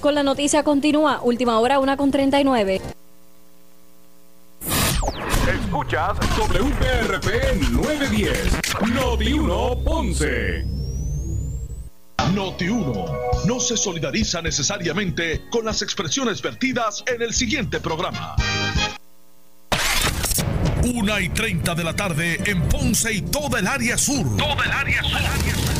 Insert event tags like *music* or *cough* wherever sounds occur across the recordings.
con la noticia continúa. Última hora, una con 39. Escuchas WPRP 910, Noti 1 Ponce. Noti 1 no se solidariza necesariamente con las expresiones vertidas en el siguiente programa. Una y 30 de la tarde en Ponce y toda el área sur. Toda el área sur.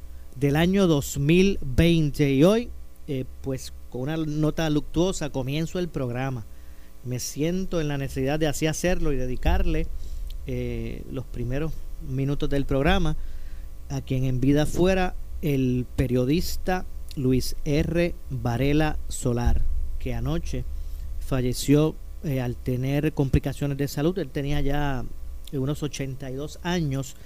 del año 2020 y hoy eh, pues con una nota luctuosa comienzo el programa. Me siento en la necesidad de así hacerlo y dedicarle eh, los primeros minutos del programa a quien en vida fuera el periodista Luis R. Varela Solar, que anoche falleció eh, al tener complicaciones de salud. Él tenía ya unos 82 años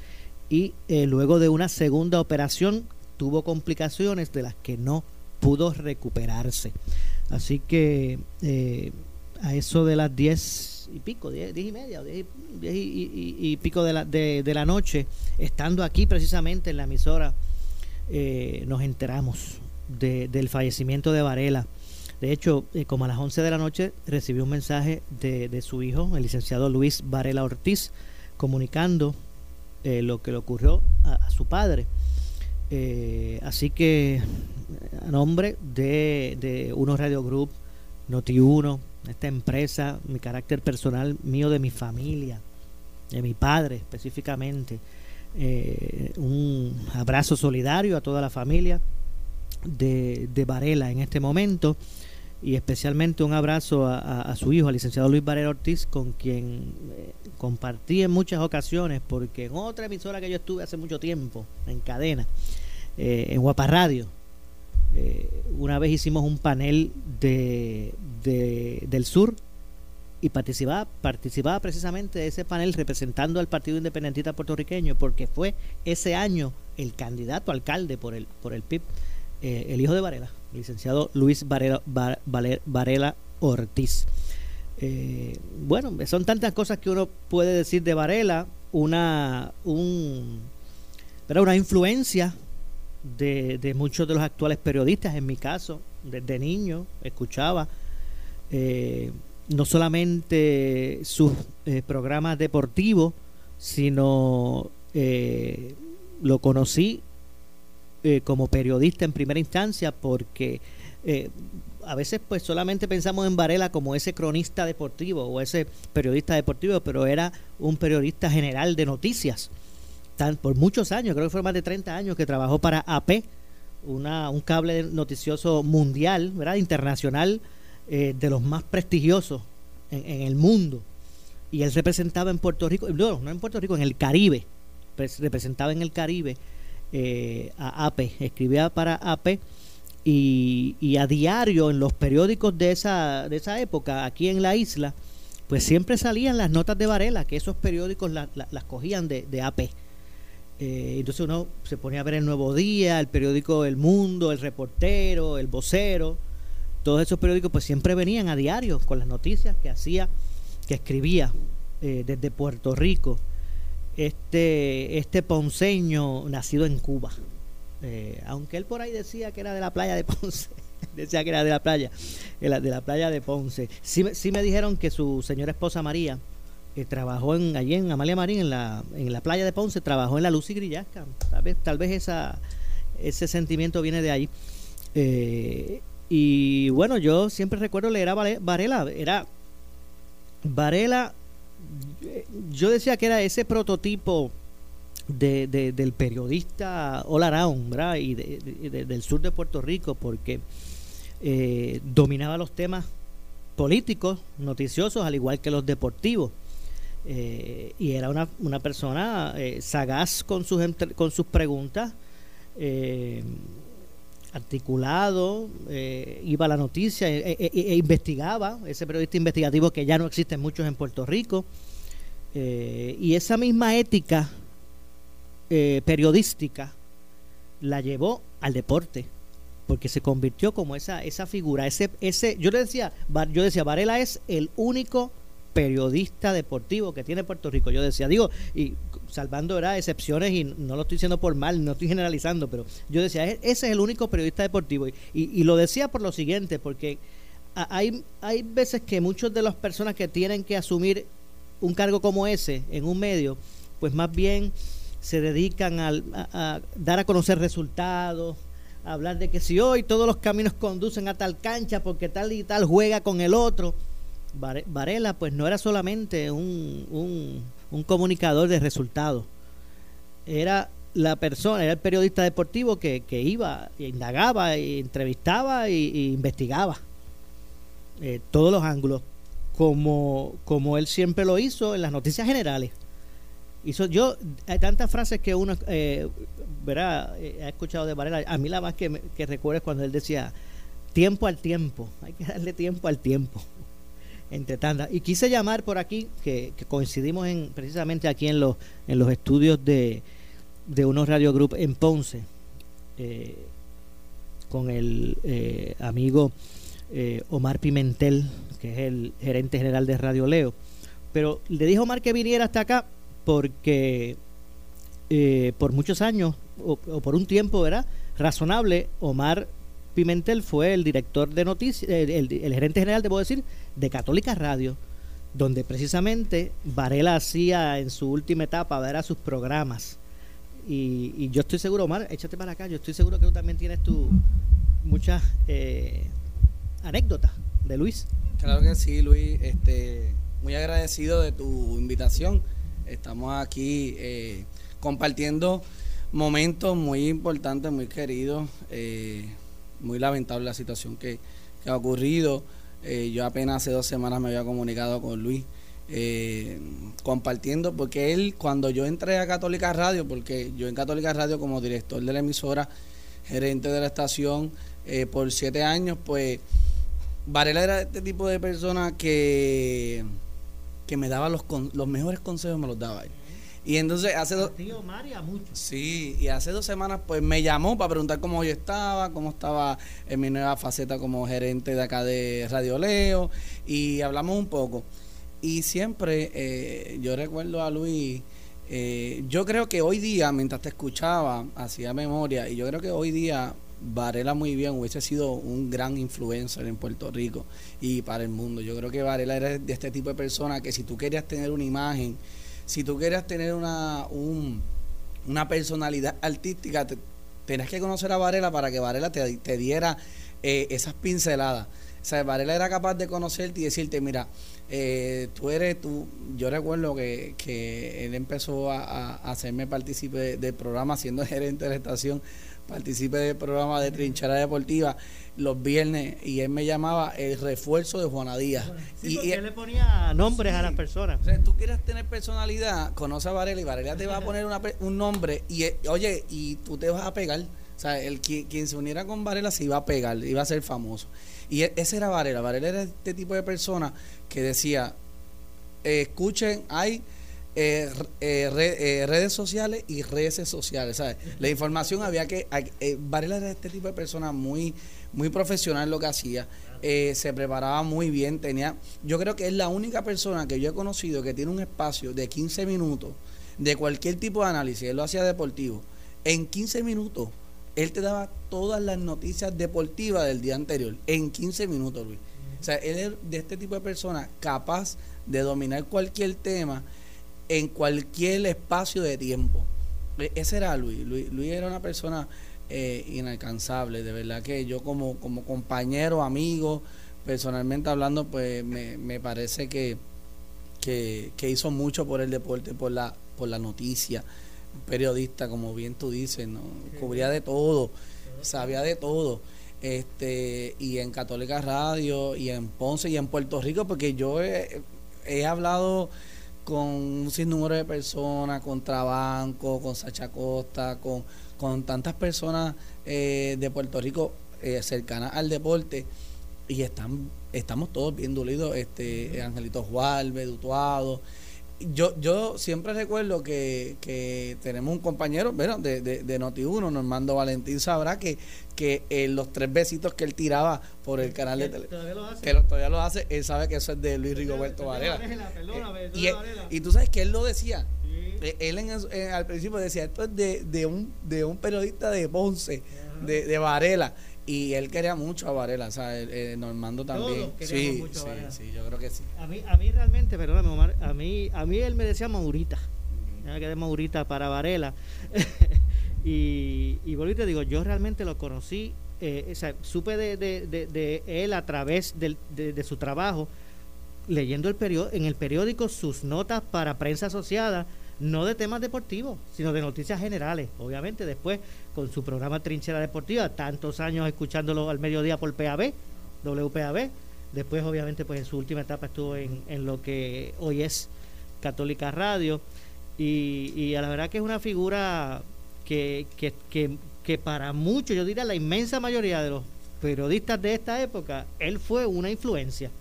y luego de una segunda operación tuvo complicaciones de las que no pudo recuperarse. Así que eh, a eso de las 10 y pico, 10, y media, 10, y, pico de la, de, la noche, estando aquí precisamente en la emisora, eh, nos enteramos del fallecimiento de Varela. De hecho, eh, como a las 11 de la noche recibió un mensaje de, su hijo, el licenciado Luis Varela Ortiz, comunicando lo que le ocurrió a su padre. Eh, así que a nombre de, de Uno Radio Group, Noti1, esta empresa, mi carácter personal mío, de mi familia, de mi padre específicamente, eh, un abrazo solidario a toda la familia de, de, Varela en este momento y especialmente un abrazo a, su hijo, al licenciado Luis Varela Ortiz, con quien eh, compartí en muchas ocasiones, porque en otra emisora que yo estuve hace mucho tiempo, en cadena, eh, en Guapa Radio, eh, una vez hicimos un panel de, del sur y participaba, participaba precisamente de ese panel representando al Partido Independentista puertorriqueño, porque fue ese año el candidato alcalde por el, por el PIB, eh, el hijo de Varela, el licenciado Luis Varela, Varela Ortiz. bueno, son tantas cosas que uno puede decir de Varela, una, un, pero una influencia de, muchos de los actuales periodistas, en mi caso, desde niño, escuchaba eh, no solamente sus eh, programas deportivos, sino eh, lo conocí como periodista en primera instancia porque a veces pues solamente pensamos en Varela como ese cronista deportivo o ese periodista deportivo, pero era un periodista general de noticias por muchos años, creo que fue más de 30 años que trabajó para AP, una, un cable noticioso mundial, ¿verdad? internacional, eh, de los más prestigiosos en, el mundo. Y él representaba en Puerto Rico, no, no en Puerto Rico, en el Caribe, pues, representaba en el Caribe eh, a AP, escribía para AP y, a diario en los periódicos de esa, de esa época, aquí en la isla, pues siempre salían las notas de Varela, que esos periódicos las cogían de, de AP. Eh, entonces uno se ponía a ver el Nuevo Día, el periódico El Mundo, el Reportero, el Vocero, todos esos periódicos pues siempre venían a diario con las noticias que hacía, que escribía eh, desde Puerto Rico este, este ponceño nacido en Cuba. Eh, aunque él por ahí decía que era de la playa de Ponce, *laughs* decía que era de la playa, de la, playa de Ponce. Sí, sí me dijeron que su señora esposa María, trabajó en, allí en Amalia Marín, en la, en la playa de Ponce, trabajó en la Luz y Grillasca. Tal vez, tal vez esa, ese sentimiento viene de ahí. Eh, y bueno, yo siempre recuerdo leer a Varela. Era Varela, yo decía que era ese prototipo de, del periodista all around, ¿verdad? Y del sur de Puerto Rico, porque eh, dominaba los temas políticos, noticiosos, al igual que los deportivos. Eh, y era una, una persona eh, sagaz con sus, con sus preguntas, articulado, iba a la noticia e, e, e, investigaba, ese periodista investigativo que ya no existen muchos en Puerto Rico. y esa misma ética periodística la llevó al deporte porque se convirtió como esa esa figura, ese ese yo le decía, yo decía Varela es el único periodista deportivo que tiene Puerto Rico. Yo decía, digo, y salvando era excepciones y no lo estoy diciendo por mal, no estoy generalizando, pero yo decía, ese es el único periodista deportivo. Y, lo decía por lo siguiente, porque hay, hay veces que muchas de las personas que tienen que asumir un cargo como ese en un medio, pues más bien se dedican a, a dar a conocer resultados, hablar de que si hoy todos los caminos conducen a tal cancha porque tal y tal juega con el otro. Varela pues no era solamente un, un, comunicador de resultados, era la persona, era el periodista deportivo que, que iba, indagaba, entrevistaba e, investigaba eh, todos los ángulos, como, como él siempre lo hizo en las noticias generales. Hizo, yo, hay tantas frases que uno eh, verá, eh, ha escuchado de Varela. A mí la más que, que recuerdo es cuando él decía, tiempo al tiempo, hay que darle tiempo al tiempo. Entre tantas. Y quise llamar por aquí, que, coincidimos en precisamente aquí en los, en los estudios de, de unos Radio Group en Ponce, eh, con el amigo Omar Pimentel, que es el gerente general de Radio Leo. Pero le dijo Omar que viniera hasta acá porque eh, por muchos años o, por un tiempo, ¿verdad? Razonable, Omar Pimentel fue el director de noticias, el, gerente general, debo decir, de Católica Radio, donde precisamente Varela hacía en su última etapa, ¿verdad? sus programas. Y, yo estoy seguro, Omar, échate para acá, yo estoy seguro que tú también tienes tu muchas eh, anécdotas de Luis. Claro que sí, Luis, este, muy agradecido de tu invitación Estamos aquí eh, compartiendo momentos muy importantes, muy queridos. Eh, muy lamentable la situación que, ha ocurrido. Eh, yo apenas hace dos semanas me había comunicado con Luis. compartiendo, porque él, cuando yo entré a Católica Radio, porque yo en Católica Radio como director de la emisora, gerente de la estación por siete años, pues Varela era este tipo de persona que que me daba los, los mejores consejos, me los daba él. Y entonces hace dos... Tío María, mucho. Sí, y hace dos semanas pues me llamó para preguntar cómo yo estaba, cómo estaba en mi nueva faceta como gerente de acá de Radio Leo y hablamos un poco. Y siempre eh, yo recuerdo a Luis, eh, yo creo que hoy día, mientras te escuchaba, hacía memoria, y yo creo que hoy día Varela muy bien hubiese sido un gran influencer en Puerto Rico y para el mundo. Yo creo que Varela era de este tipo de persona que si tú querías tener una imagen, si tú querías tener una, una personalidad artística, tenías que conocer a Varela para que Varela te, te diera eh, esas pinceladas. O sea, Varela era capaz de conocerte y decirte, mira, eh, tú eres tú. Yo recuerdo que, que él empezó a, hacerme partícipe del programa siendo *laughs* gerente de la estación participé del programa de Trinchera Deportiva los viernes y él me llamaba el refuerzo de Juana Díaz. y, él le ponía nombres a las personas. O sea, tú quieres tener personalidad, conoce a Varela y Varela te va a poner un nombre y eh, oye, y tú te vas a pegar. O sea, el, quien, se uniera con Varela se iba a pegar, iba a ser famoso. Y e, ese era Varela. Varela era este tipo de persona que decía, escuchen, hay eh, eh, eh, redes sociales y redes sociales. ¿sabes? La información había que. Eh, Varela era este tipo de persona muy, muy profesional lo que hacía. se preparaba muy bien. tenía Yo creo que es la única persona que yo he conocido que tiene un espacio de 15 minutos de cualquier tipo de análisis. Él lo hacía deportivo. En 15 minutos, él te daba todas las noticias deportivas del día anterior. En 15 minutos, Luis. O sea, él es de este tipo de persona capaz de dominar cualquier tema en cualquier espacio de tiempo. E, ese era Luis. Luis. era una persona eh, inalcanzable. De verdad que yo como, como compañero, amigo, personalmente hablando, pues me, me parece que, que, que, hizo mucho por el deporte, por la, por la noticia. periodista, como bien tú dices, ¿no? cubría de todo, sabía de todo. Este, y en Católica Radio, y en Ponce, y en Puerto Rico, porque yo he, he hablado con un sinnúmero de personas, con Trabanco, con Sacha Costa, con, con tantas personas eh, de Puerto Rico eh, cercanas al deporte y están estamos todos bien dolidos, este Angelito Juárez, Dutuado. Yo, yo siempre recuerdo que, que tenemos un compañero bueno, de, de, de Noti1, Normando Valentín, sabrá que, que eh, los tres besitos que él tiraba por el canal de televisión, que todavía lo hace, él sabe que eso es de Luis Rigoberto Varela. Eh, y, y, tú sabes que él lo decía. Eh, él en, en, al principio decía, esto es de, de, un, de un periodista de Ponce, de, de Varela. Y él quería mucho a Varela, o sea, eh, Normando también. Sí, mucho sí, a sí, yo creo que sí. A mí, a mí realmente, perdóname, Omar, a mí, a mí él me decía Maurita. Me quedé Maurita para Varela. *laughs* y, y te digo, yo realmente lo conocí, eh, o sea, supe de, de, de, de, él a través de, de su trabajo, leyendo el periódico, en el periódico sus notas para prensa asociada no de temas deportivos, sino de noticias generales. Obviamente, después con su programa Trinchera Deportiva, tantos años escuchándolo al mediodía por PAB, WPAB. Después, obviamente, pues en su última etapa estuvo en, en lo que hoy es Católica Radio. Y, y a la verdad que es una figura que, que, que, que para muchos, yo diría la inmensa mayoría de los periodistas de esta época, él fue una influencia.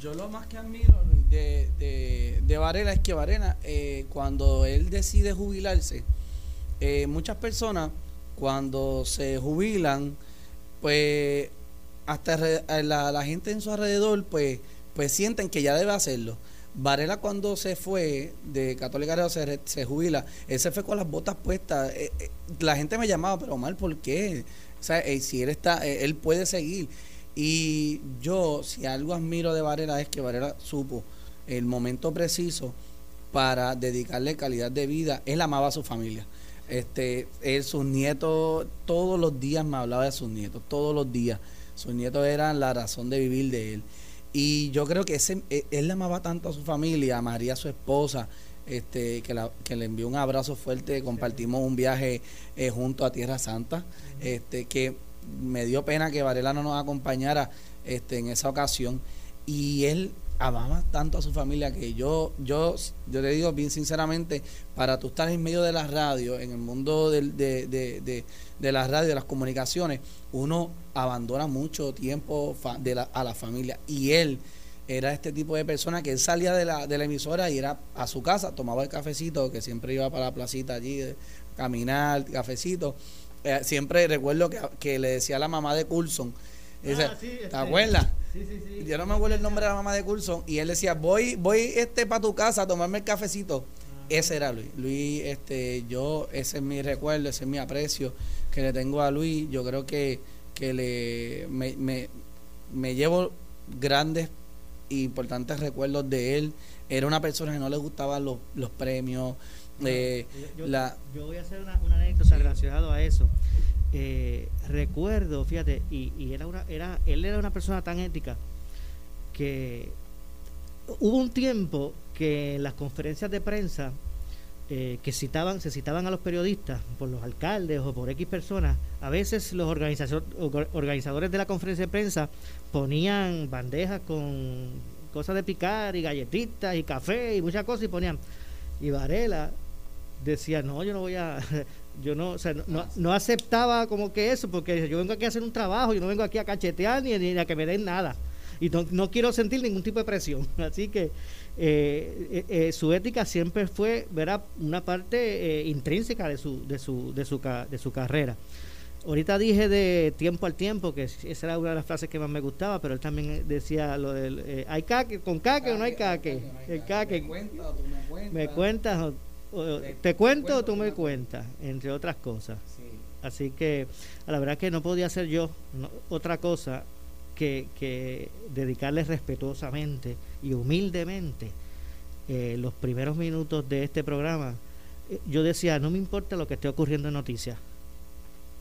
Yo lo más que admiro de, de, de Varela es que Varela, eh, cuando él decide jubilarse, eh, muchas personas cuando se jubilan, pues hasta la, la, gente en su alrededor, pues, pues sienten que ya debe hacerlo. Varela cuando se fue de Católica se, se jubila, él se fue con las botas puestas. Eh, eh, la gente me llamaba, pero mal, ¿por qué? O sea, eh, si él está, él puede seguir. Y yo, si algo admiro de Varela es que Varela supo el momento preciso para dedicarle calidad de vida. Él amaba a su familia. Este, él, sus nietos, todos los días me hablaba de sus nietos, todos los días. Sus nietos eran la razón de vivir de él. Y yo creo que ese, e, él amaba tanto a su familia, a María, su esposa, este, que, la, que le envió un abrazo fuerte, compartimos un viaje eh, junto a Tierra Santa, este, que me dio pena que Varela no nos acompañara este, en esa ocasión. Y él amaba tanto a su familia que yo, yo, yo le digo bien sinceramente, para tú estar en medio de la radio, en el mundo de, de, de, de la radio, de las comunicaciones, uno abandona mucho tiempo de la, a la familia. Y él era este tipo de persona que él salía de la, de la emisora y era a su casa, tomaba el cafecito, que siempre iba para la placita allí, caminar, cafecito. Eh, siempre recuerdo que, que, le decía a la mamá de Coulson, ah, sí, ¿te este, acuerdas? Yo no me acuerdo el nombre de la mamá de Curso y él decía, voy, voy este para tu casa a tomarme el cafecito. Ese era Luis. Luis, este, yo, ese es mi recuerdo, ese es mi aprecio que le tengo a Luis. Yo creo que, que le, me, me, me llevo grandes e importantes recuerdos de él. Era una persona que no le gustaban los, los premios. Eh, yo, la, yo voy a hacer una, una anécdota relacionada a eso. Eh, recuerdo, fíjate, y, y, era una, era, él era una persona tan ética que hubo un tiempo que en las conferencias de prensa eh, que citaban, se citaban a los periodistas por los alcaldes o por X personas, a veces los organizadores de la conferencia de prensa ponían bandejas con cosas de picar y galletitas y café y muchas cosas y ponían, y Varela decía, no, yo no voy a, *laughs* yo no, o sea, no, no, aceptaba como que eso, porque yo vengo aquí a hacer un trabajo, yo no vengo aquí a cachetear ni, ni a que me den nada. Y no, no, quiero sentir ningún tipo de presión. *laughs* Así que eh, eh, su ética siempre fue ¿verdad? una parte eh, intrínseca de su, de, su, de, su, de su carrera. Ahorita dije de tiempo al tiempo, que esa era una de las frases que más me gustaba, pero él también decía lo del, eh, ¿hay caque con caque, o no hay caque? El caque. ¿Me tú me cuentas? ¿Me cuentas te, cuento o tú me cuentas, entre otras cosas. Sí. Así que a la verdad que no podía hacer yo no, otra cosa que, que, dedicarle respetuosamente y humildemente eh, los primeros minutos de este programa. Eh, yo decía, no me importa lo que esté ocurriendo en noticias.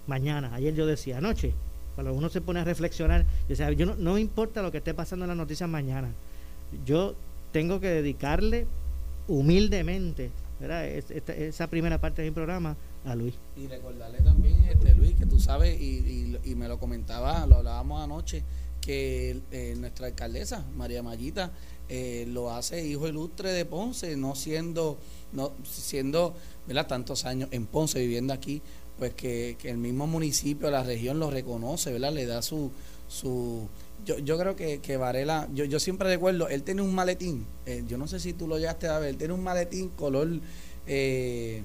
mañana. Ayer yo decía, anoche, cuando uno se pone a reflexionar, yo decía, yo no, no me importa lo que esté pasando en las noticias mañana. Yo tengo que dedicarle humildemente esa primera parte de mi programa a Luis. Y recordarle también, este, Luis, que tú sabes, y, y, me lo comentaba, lo hablábamos anoche, que eh, nuestra alcaldesa, María Mayita, eh, lo hace hijo ilustre de Ponce, no siendo, no siendo ¿verdad? tantos años en Ponce, viviendo aquí, pues que, el mismo municipio, la región lo reconoce, ¿verdad? Le da su... su yo, yo creo que, que Varela, yo, yo siempre recuerdo, él tiene un maletín, eh, yo no sé si tú lo llegaste a ver, él tiene un maletín color eh,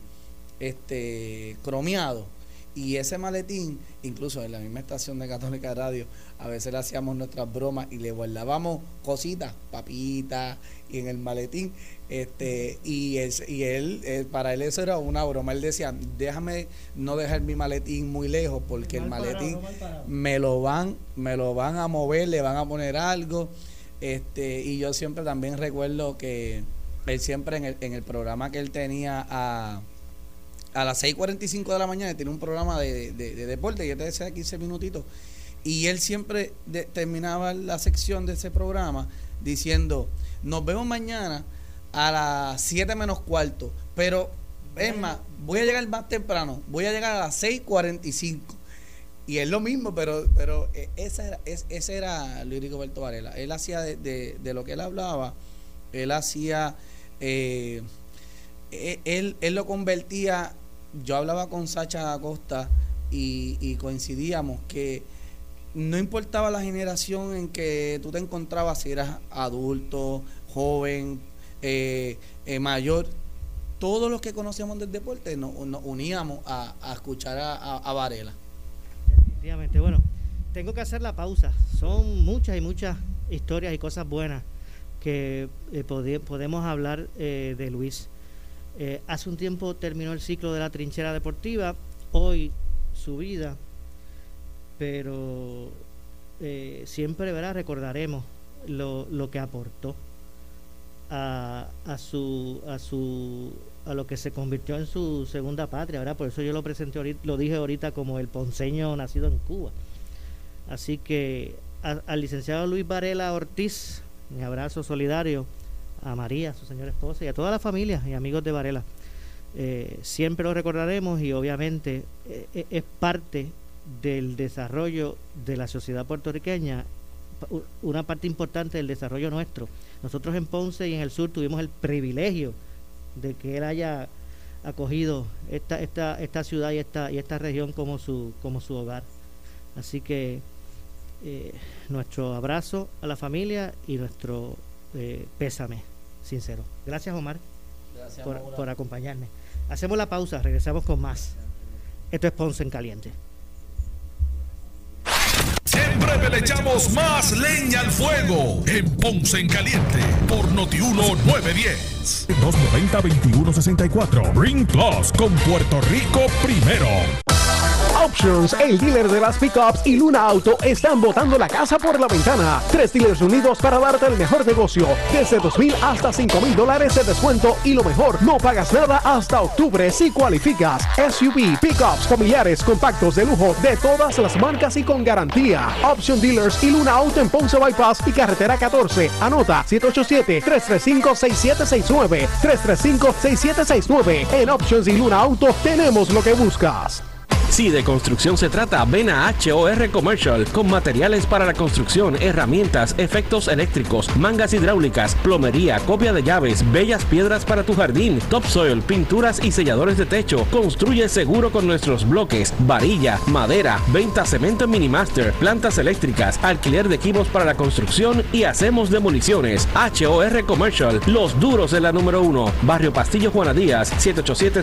este cromeado y ese maletín, incluso en la misma estación de Católica Radio, a veces le hacíamos nuestras bromas y le guardábamos cositas, papitas, y en el maletín. Este Y, y él, eh, para él eso era una broma. Él decía, déjame no dejar mi maletín muy lejos, porque el maletín me lo van, me lo van a mover, le van a poner algo. este Y yo siempre también recuerdo que él siempre en el, en el programa que él tenía a a las 6.45 de la mañana tiene un programa de, de, deporte y este de 15 minutitos. Y él siempre terminaba la sección de ese programa diciendo, nos vemos mañana a las 7 menos cuarto, pero es más, voy a llegar más temprano, voy a llegar a las 6.45. Y es lo mismo, pero pero eh, esa era, ese era Luis Rigoberto Varela. Él hacía de, de, lo que él hablaba, él hacía, eh, e, él, él lo convertía yo hablaba con Sacha Acosta y, coincidíamos que no importaba la generación en que tú te encontrabas, si eras adulto, joven, eh, eh, mayor, todos los que conocíamos del deporte nos, uníamos a, escuchar a, Varela. Definitivamente, bueno, tengo que hacer la pausa. Son muchas y muchas historias y cosas buenas que eh, podemos hablar de Luis. Hace un tiempo terminó el ciclo de la trinchera deportiva, hoy su vida, pero siempre ¿verdad? recordaremos lo que aportó a, su, a, su, a lo que se convirtió en su segunda patria, ¿verdad? por eso yo lo presenté ahorita, lo dije ahorita como el ponceño nacido en Cuba. Así que al licenciado Luis Varela Ortiz, mi abrazo solidario a María, su señora esposa, y a toda la familia y amigos de Varela. Eh, siempre lo recordaremos y obviamente eh, es parte del desarrollo de la sociedad puertorriqueña, una parte importante del desarrollo nuestro. Nosotros en Ponce y en el sur tuvimos el privilegio de que él haya acogido esta, esta, esta ciudad y esta, y esta región como su, como su hogar. Así que nuestro abrazo a la familia y nuestro pésame sincero. Gracias, Omar, por, acompañarme. Hacemos la pausa, regresamos con más. Esto es Ponce en Caliente. Le echamos más leña al fuego en Ponce en Caliente por Notiuno 910. 290-2164. Ring Plus con Puerto Rico primero. Options, el dealer de las pickups y Luna Auto están botando la casa por la ventana. Tres dealers unidos para darte el mejor negocio. Desde dos mil hasta cinco mil dólares de descuento y lo mejor, no pagas nada hasta octubre si cualificas. SUV, pickups, familiares, compactos de lujo de todas las marcas y con garantía. Option Dealers y Luna Auto en Ponce Bypass y Carretera 14. Anota 787-335-6769. 335-6769. En Options y Luna Auto tenemos lo que buscas. Si de construcción se trata, ven a HOR Commercial con materiales para la construcción, herramientas, efectos eléctricos, mangas hidráulicas, plomería, copia de llaves, bellas piedras para tu jardín, topsoil, pinturas y selladores de techo. Construye seguro con nuestros bloques, varilla, madera, venta cemento en Minimaster, plantas eléctricas, alquiler de equipos para la construcción y hacemos demoliciones. HOR Commercial, los duros de la número uno. Barrio Pastillo Juana Díaz, 787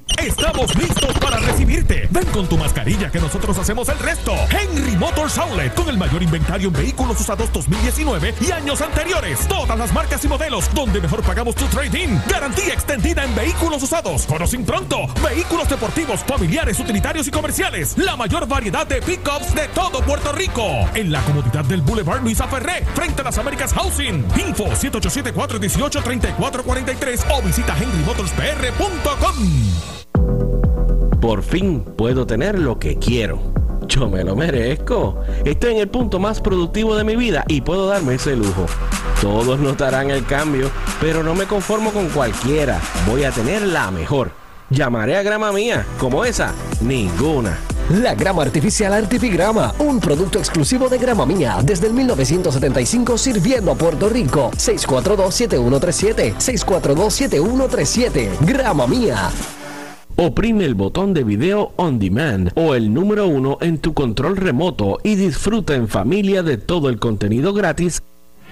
Estamos listos para recibirte. Ven con tu mascarilla que nosotros hacemos el resto. Henry Motors Outlet con el mayor inventario en vehículos usados 2019 y años anteriores. Todas las marcas y modelos donde mejor pagamos tu trading. Garantía extendida en vehículos usados. Conocen pronto. Vehículos deportivos, familiares, utilitarios y comerciales. La mayor variedad de pickups de todo Puerto Rico. En la comodidad del Boulevard Luisa Ferré, frente a las Américas Housing. Info 787-418-3443 o visita henrymotorspr.com. Por fin puedo tener lo que quiero. Yo me lo merezco. Estoy en el punto más productivo de mi vida y puedo darme ese lujo. Todos notarán el cambio, pero no me conformo con cualquiera. Voy a tener la mejor. Llamaré a grama mía, como esa, ninguna. La grama artificial Artifigrama, un producto exclusivo de Grama Mía desde el 1975 sirviendo a Puerto Rico. 642-7137, 642-7137, Grama Mía. Oprime el botón de video on demand o el número uno en tu control remoto y disfruta en familia de todo el contenido gratis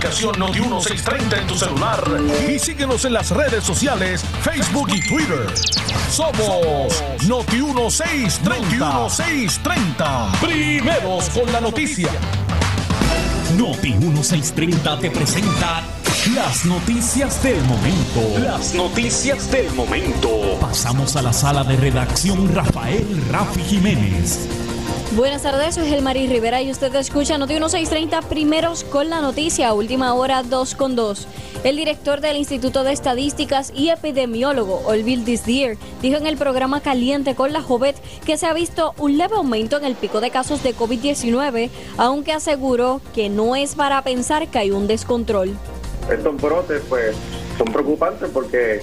Noti1630 en tu celular y síguenos en las redes sociales, Facebook y Twitter. Somos Noti1630. Noti1630. Primeros con la noticia. Noti 1630 te presenta las noticias del momento. Las noticias del momento. Pasamos a la sala de redacción Rafael Rafi Jiménez. Buenas tardes, soy Gelmarí Rivera y usted escucha Noti 1630 primeros con la noticia, última hora 2 con 2. El director del Instituto de Estadísticas y epidemiólogo, Olvil Disdier, dijo en el programa Caliente con la Jovet que se ha visto un leve aumento en el pico de casos de COVID-19, aunque aseguró que no es para pensar que hay un descontrol. Estos brotes pues son preocupantes porque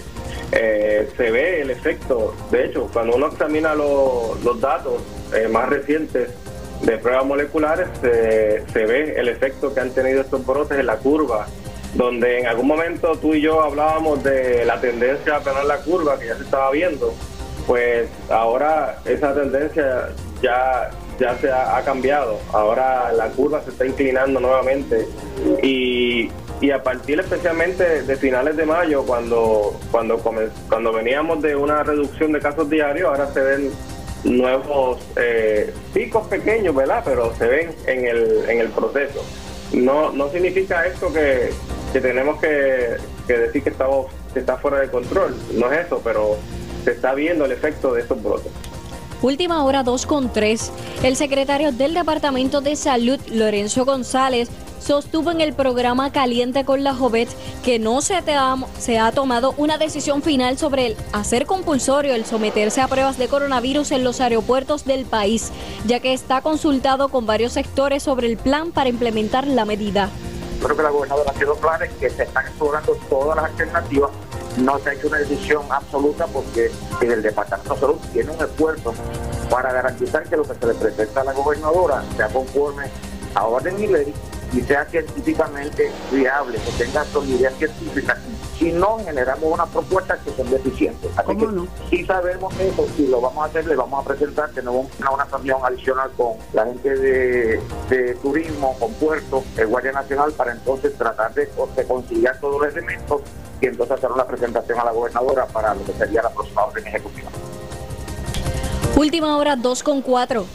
eh, se ve el efecto, de hecho, cuando uno examina lo- los datos eh, más recientes de pruebas moleculares, se- ve el efecto que han tenido estos brotes en la curva, donde en algún momento tú y yo hablábamos de la tendencia a aplanar la curva que ya se estaba viendo, pues ahora esa tendencia ya, ya se ha, cambiado, ahora la curva se está inclinando nuevamente y, y a partir especialmente de finales de mayo, cuando, cuando, cuando veníamos de una reducción de casos diarios, ahora se ven nuevos eh, picos pequeños, ¿verdad? Pero se ven en el, en el proceso. No, no significa esto que, que tenemos que, que decir que, estamos, que está fuera de control, no es eso, pero se está viendo el efecto de estos brotes. Última hora 2 con 3. El secretario del Departamento de Salud, Lorenzo González, sostuvo en el programa Caliente con la Jovet que no se, te ha, se ha tomado una decisión final sobre el hacer compulsorio el someterse a pruebas de coronavirus en los aeropuertos del país, ya que está consultado con varios sectores sobre el plan para implementar la medida. Creo que la gobernadora ha sido clara en que se están explorando todas las alternativas. No se ha hecho una decisión absoluta porque en el Departamento de Salud tiene un esfuerzo para garantizar que lo que se le presenta a la gobernadora sea conforme a orden y ley y sea científicamente viable, que tenga solidez científica. Si no, generamos unas propuestas que son deficientes. Así que si sabemos eso, si lo vamos a hacer, le vamos a presentar, tenemos una, una reunión adicional con la gente de, de turismo, con puertos, el Guardia Nacional, para entonces tratar de, de conciliar todos los elementos y entonces hacer una presentación a la gobernadora para lo que sería la próxima orden ejecutiva. Última hora 2 con 4.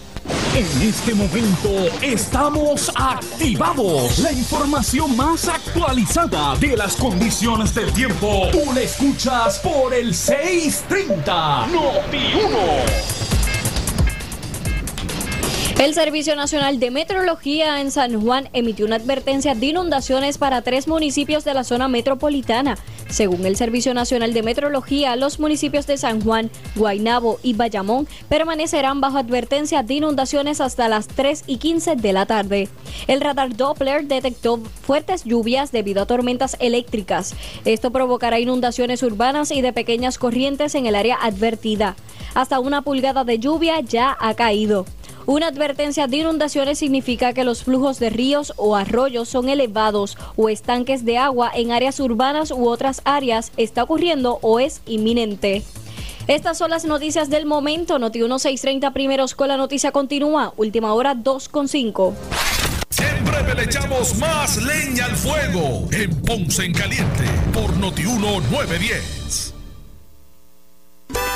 En este momento estamos activados. La información más actualizada de las condiciones del tiempo. Tú la escuchas por el 630 Noti 1. El Servicio Nacional de Meteorología en San Juan emitió una advertencia de inundaciones para tres municipios de la zona metropolitana. Según el Servicio Nacional de Meteorología, los municipios de San Juan, Guaynabo y Bayamón permanecerán bajo advertencia de inundaciones hasta las 3 y 15 de la tarde. El radar Doppler detectó fuertes lluvias debido a tormentas eléctricas. Esto provocará inundaciones urbanas y de pequeñas corrientes en el área advertida. Hasta una pulgada de lluvia ya ha caído. Una advertencia de inundaciones significa que los flujos de ríos o arroyos son elevados o estanques de agua en áreas urbanas u otras áreas está ocurriendo o es inminente. Estas son las noticias del momento. Noti 1630 primeros con la noticia continúa. Última hora 2.5. Siempre le echamos más leña al fuego en Ponce en Caliente por Noti 910.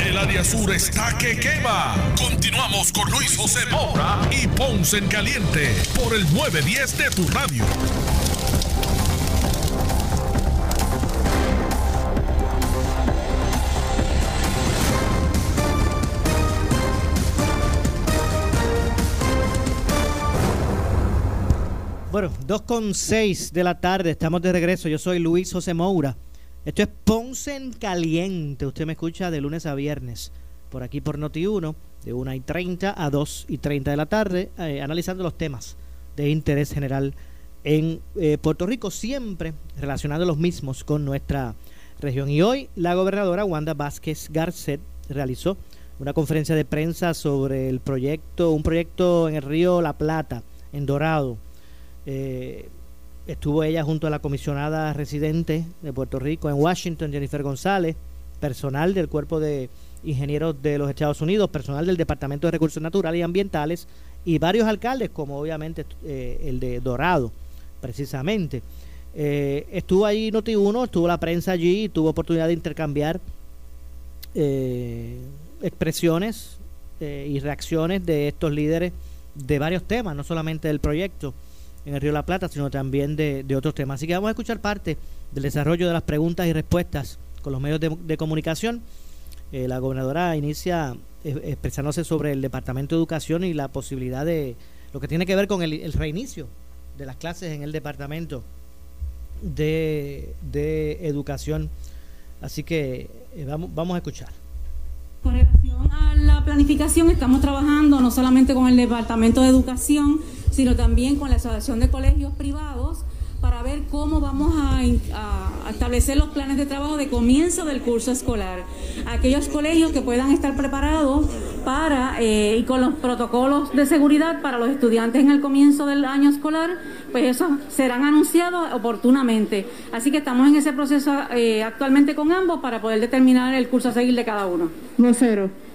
El área sur está que quema. Continuamos con Luis José Moura y Ponce en Caliente por el 910 de tu radio. Bueno, 2.6 de la tarde, estamos de regreso. Yo soy Luis José Moura. Esto es Ponce en Caliente. Usted me escucha de lunes a viernes por aquí por Noti1, de 1 y 30 a 2 y 30 de la tarde, eh, analizando los temas de interés general en eh, Puerto Rico, siempre relacionando los mismos con nuestra región. Y hoy la gobernadora Wanda Vázquez Garcet realizó una conferencia de prensa sobre el proyecto, un proyecto en el río La Plata, en Dorado. Eh, Estuvo ella junto a la comisionada residente de Puerto Rico en Washington, Jennifer González, personal del Cuerpo de Ingenieros de los Estados Unidos, personal del Departamento de Recursos Naturales y Ambientales y varios alcaldes, como obviamente eh, el de Dorado, precisamente. Eh, estuvo ahí Noti1, estuvo la prensa allí, tuvo oportunidad de intercambiar eh, expresiones y reacciones de estos líderes de varios temas, no solamente del proyecto en el Río La Plata, sino también de, otros temas. Así que vamos a escuchar parte del desarrollo de las preguntas y respuestas con los medios de, comunicación. Eh, la gobernadora inicia eh, expresándose sobre el Departamento de Educación y la posibilidad de lo que tiene que ver con el, reinicio de las clases en el Departamento de, Educación. Así que eh, vamos, vamos a escuchar. Con relación a la planificación, estamos trabajando no solamente con el Departamento de Educación, sino también con la Asociación de Colegios Privados para ver cómo vamos a, establecer los planes de trabajo de comienzo del curso escolar. Aquellos colegios que puedan estar preparados para eh, y con los protocolos de seguridad para los estudiantes en el comienzo del año escolar, pues esos serán anunciados oportunamente. Así que estamos en ese proceso eh, actualmente con ambos para poder determinar el curso a seguir de cada uno. Vocero.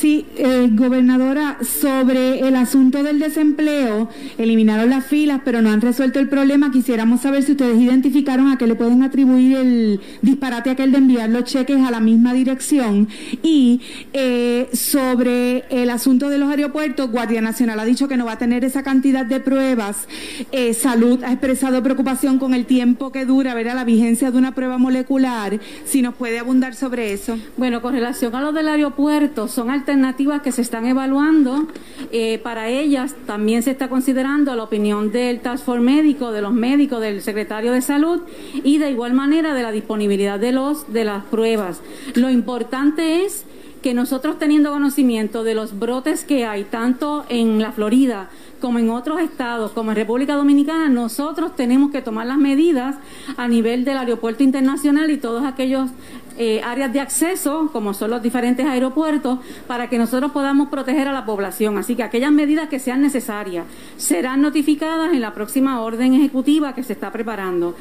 Sí, eh, gobernadora, sobre el asunto del desempleo, eliminaron las filas, pero no han resuelto el problema. Quisiéramos saber si ustedes identificaron a qué le pueden atribuir el disparate aquel de enviar los cheques a la misma dirección. Y eh, sobre el asunto de los aeropuertos, Guardia Nacional ha dicho que no va a tener esa cantidad de pruebas. Eh, Salud ha expresado preocupación con el tiempo que dura, ver a la vigencia de una prueba molecular. Si nos puede abundar sobre eso. Bueno, con relación a lo del aeropuerto, son alternativas alternativas que se están evaluando. Eh, para ellas también se está considerando la opinión del Task Force médico, de los médicos, del secretario de Salud y de igual manera de la disponibilidad de, los, de las pruebas. Lo importante es que nosotros teniendo conocimiento de los brotes que hay, tanto en la Florida como en otros estados, como en República Dominicana, nosotros tenemos que tomar las medidas a nivel del aeropuerto internacional y todos aquellos eh, áreas de acceso, como son los diferentes aeropuertos, para que nosotros podamos proteger a la población. Así que aquellas medidas que sean necesarias serán notificadas en la próxima orden ejecutiva que se está preparando.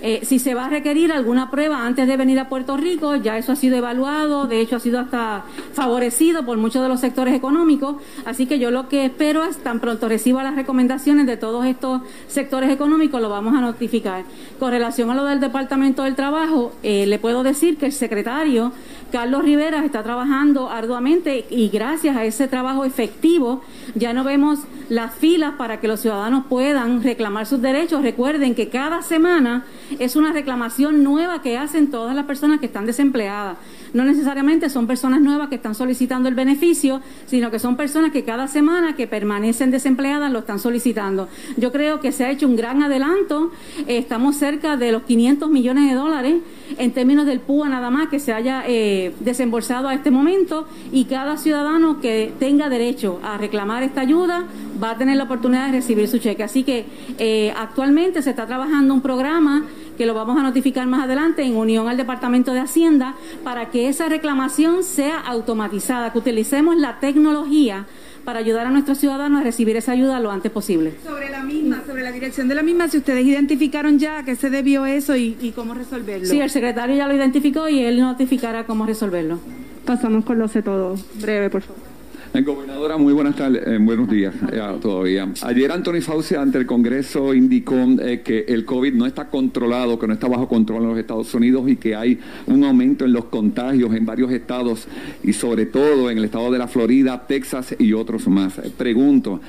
Eh, si se va a requerir alguna prueba antes de venir a Puerto Rico, ya eso ha sido evaluado, de hecho ha sido hasta favorecido por muchos de los sectores económicos, así que yo lo que espero es tan pronto reciba las recomendaciones de todos estos sectores económicos, lo vamos a notificar. Con relación a lo del Departamento del Trabajo, eh, le puedo decir que el secretario Carlos Rivera está trabajando arduamente y gracias a ese trabajo efectivo ya no vemos las filas para que los ciudadanos puedan reclamar sus derechos. Recuerden que cada semana es una reclamación nueva que hacen todas las personas que están desempleadas. No necesariamente son personas nuevas que están solicitando el beneficio, sino que son personas que cada semana que permanecen desempleadas lo están solicitando. Yo creo que se ha hecho un gran adelanto. Estamos cerca de los 500 millones de dólares en términos del PUA nada más que se haya eh, desembolsado a este momento y cada ciudadano que tenga derecho a reclamar esta ayuda va a tener la oportunidad de recibir su cheque. Así que eh, actualmente se está trabajando un programa que lo vamos a notificar más adelante en unión al Departamento de Hacienda para que esa reclamación sea automatizada, que utilicemos la tecnología para ayudar a nuestros ciudadanos a recibir esa ayuda lo antes posible. Sobre la misma, sobre la dirección de la misma, si ustedes identificaron ya a qué se debió eso y, y cómo resolverlo. Sí, el secretario ya lo identificó y él notificará cómo resolverlo. Pasamos con lo sé todo. Breve, por favor. *laughs* Gobernadora, muy buenas tardes, eh, buenos días eh, todavía. Ayer Anthony Fauci ante el Congreso indicó eh, que el COVID no está controlado, que no está bajo control en los Estados Unidos y que hay un aumento en los contagios en varios estados y sobre todo en el estado de la Florida, Texas y otros más. Pregunto,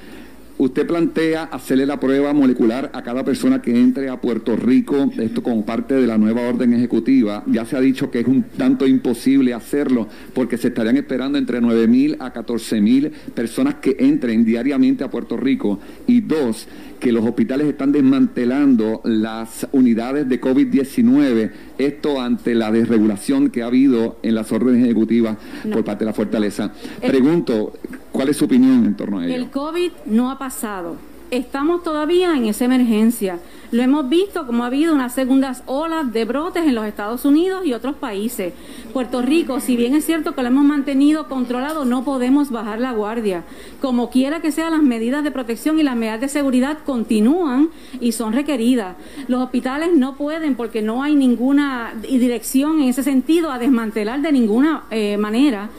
Usted plantea hacerle la prueba molecular a cada persona que entre a Puerto Rico, esto como parte de la nueva orden ejecutiva. Ya se ha dicho que es un tanto imposible hacerlo porque se estarían esperando entre 9 mil a 14 mil personas que entren diariamente a Puerto Rico. Y dos, que los hospitales están desmantelando las unidades de COVID-19, esto ante la desregulación que ha habido en las órdenes ejecutivas por parte de la fortaleza. Pregunto, ¿cuál es su opinión en torno a ello? El COVID no ha pasado. Estamos todavía en esa emergencia. Lo hemos visto como ha habido unas segundas olas de brotes en los Estados Unidos y otros países. Puerto Rico, si bien es cierto que lo hemos mantenido controlado, no podemos bajar la guardia. Como quiera que sean las medidas de protección y las medidas de seguridad continúan y son requeridas. Los hospitales no pueden, porque no hay ninguna dirección en ese sentido, a desmantelar de ninguna eh, manera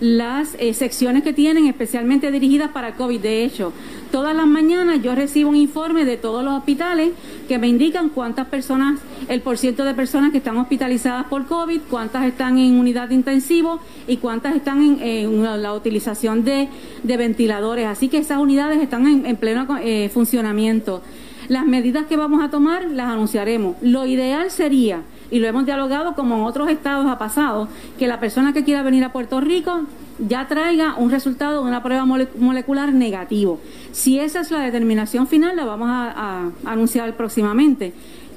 las eh, secciones que tienen especialmente dirigidas para COVID. De hecho, todas las mañanas yo recibo un informe de todos los hospitales que me indican cuántas personas, el porciento de personas que están hospitalizadas por COVID, cuántas están en unidad de intensivo y cuántas están en, la utilización de, ventiladores. Así que esas unidades están en, en pleno eh, funcionamiento. Las medidas que vamos a tomar las anunciaremos. Lo ideal sería y lo hemos dialogado como en otros estados ha pasado, que la persona que quiera venir a Puerto Rico ya traiga un resultado de una prueba mole- molecular negativo. Si esa es la determinación final, la vamos a, a anunciar próximamente.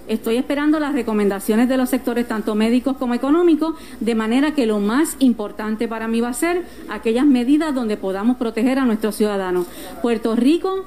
Estoy esperando las recomendaciones de los sectores tanto médicos como económicos, de manera que lo más importante para mí va a ser aquellas medidas donde podamos proteger a nuestros ciudadanos. Puerto Rico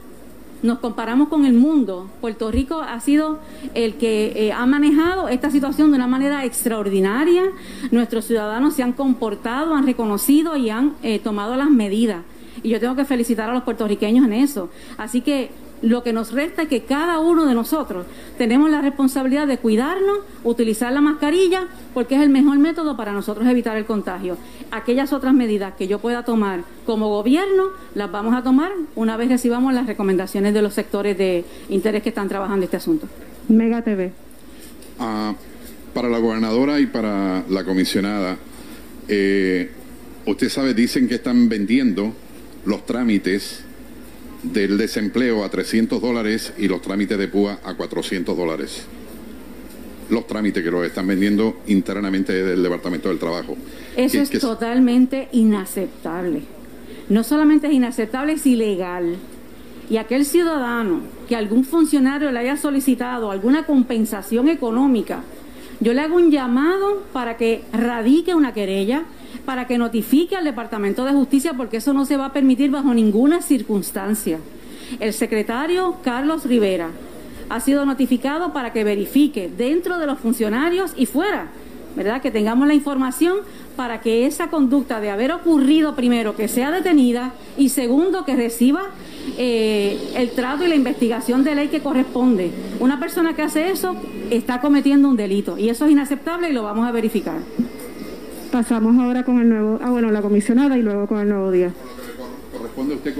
nos comparamos con el mundo, Puerto Rico ha sido el que eh, ha manejado esta situación de una manera extraordinaria. Nuestros ciudadanos se han comportado, han reconocido y han eh, tomado las medidas. Y yo tengo que felicitar a los puertorriqueños en eso. Así que lo que nos resta es que cada uno de nosotros tenemos la responsabilidad de cuidarnos, utilizar la mascarilla, porque es el mejor método para nosotros evitar el contagio. Aquellas otras medidas que yo pueda tomar como gobierno, las vamos a tomar una vez recibamos las recomendaciones de los sectores de interés que están trabajando este asunto. Mega TV. Ah, para la gobernadora y para la comisionada, eh, usted sabe, dicen que están vendiendo los trámites del desempleo a 300 dólares y los trámites de PUA a 400 dólares. Los trámites que los están vendiendo internamente del Departamento del Trabajo. Eso es que- totalmente inaceptable. No solamente es inaceptable, es ilegal. Y aquel ciudadano que algún funcionario le haya solicitado alguna compensación económica, yo le hago un llamado para que radique una querella, para que notifique al Departamento de Justicia, porque eso no se va a permitir bajo ninguna circunstancia. El secretario Carlos Rivera ha sido notificado para que verifique dentro de los funcionarios y fuera ¿verdad? Que tengamos la información para que esa conducta de haber ocurrido primero que sea detenida y segundo que reciba eh, el trato y la investigación de ley que corresponde. Una persona que hace eso está cometiendo un delito y eso es inaceptable y lo vamos a verificar. Pasamos ahora con el nuevo, ah bueno, la comisionada y luego con el nuevo día.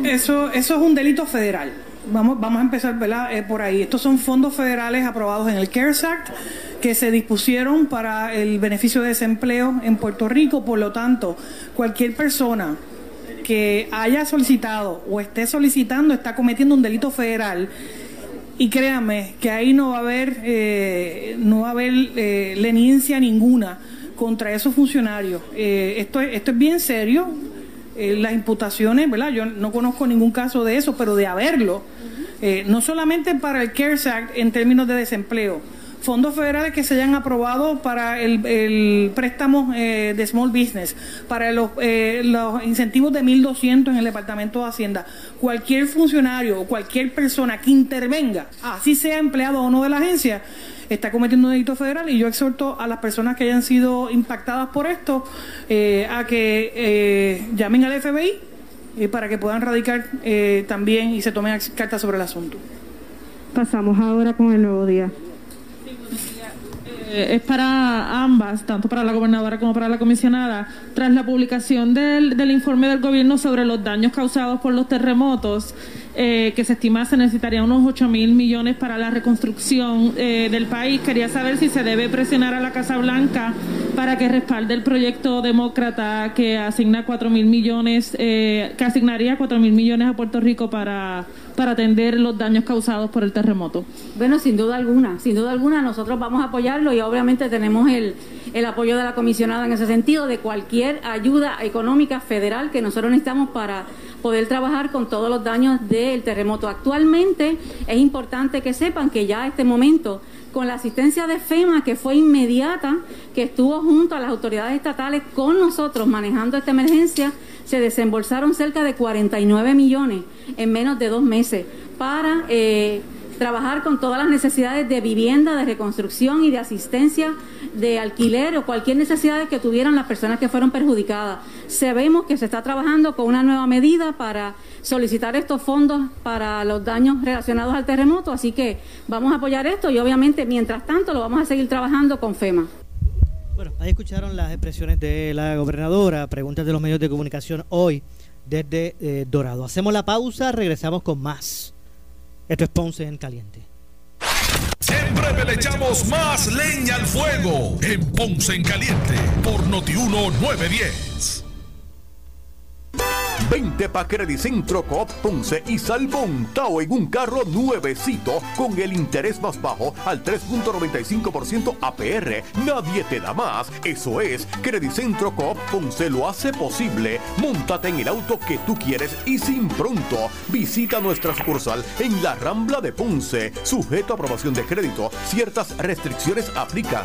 Eso, eso es un delito federal. Vamos, vamos a empezar. Eh, por ahí. Estos son fondos federales aprobados en el CARES Act que se dispusieron para el beneficio de desempleo en Puerto Rico. Por lo tanto, cualquier persona que haya solicitado o esté solicitando está cometiendo un delito federal. Y créanme que ahí no va a haber, eh, no va a haber eh, leniencia ninguna contra esos funcionarios. Eh, esto, esto es bien serio. Eh, las imputaciones, ¿verdad? Yo no conozco ningún caso de eso, pero de haberlo, eh, no solamente para el CARES Act en términos de desempleo, fondos federales que se hayan aprobado para el, préstamo eh, de small business, para los, los incentivos de 1.200 en el Departamento de Hacienda. Cualquier funcionario o cualquier persona que intervenga, así sea empleado o no de la agencia, está cometiendo un delito federal y yo exhorto a las personas que hayan sido impactadas por esto eh, a que eh, llamen al FBI eh, para que puedan radicar también y se tomen cartas sobre el asunto. Pasamos ahora con el nuevo día. Es para ambas, tanto para la gobernadora como para la comisionada. Tras la publicación del, del informe del gobierno sobre los daños causados por los terremotos, eh, que se estima se necesitaría unos 8 mil millones para la reconstrucción eh, del país. Quería saber si se debe presionar a la Casa Blanca para que respalde el proyecto demócrata que asigna 4 mil millones, eh, que asignaría 4 mil millones a Puerto Rico para, para atender los daños causados por el terremoto. Bueno, sin duda alguna, sin duda alguna nosotros vamos a apoyarlo y obviamente tenemos el, el apoyo de la comisionada en ese sentido, de cualquier ayuda económica federal que nosotros necesitamos para poder trabajar con todos los daños del terremoto. Actualmente es importante que sepan que ya a este momento, con la asistencia de FEMA, que fue inmediata, que estuvo junto a las autoridades estatales con nosotros manejando esta emergencia, se desembolsaron cerca de 49 millones en menos de dos meses para eh, trabajar con todas las necesidades de vivienda, de reconstrucción y de asistencia de alquiler o cualquier necesidad que tuvieran las personas que fueron perjudicadas. Sabemos que se está trabajando con una nueva medida para solicitar estos fondos para los daños relacionados al terremoto, así que vamos a apoyar esto y obviamente mientras tanto lo vamos a seguir trabajando con FEMA. Bueno, ahí escucharon las expresiones de la gobernadora, preguntas de los medios de comunicación hoy desde eh, Dorado. Hacemos la pausa, regresamos con más. Esto es Ponce en Caliente. Siempre le echamos más leña al fuego en Ponce en Caliente por Notiuno 910. Vente pa' Centro Coop Ponce y sal montado en un carro nuevecito con el interés más bajo al 3.95% APR. Nadie te da más. Eso es, Centro Coop Ponce lo hace posible. Móntate en el auto que tú quieres y sin pronto. Visita nuestra sucursal en la Rambla de Ponce. Sujeto a aprobación de crédito. Ciertas restricciones aplican.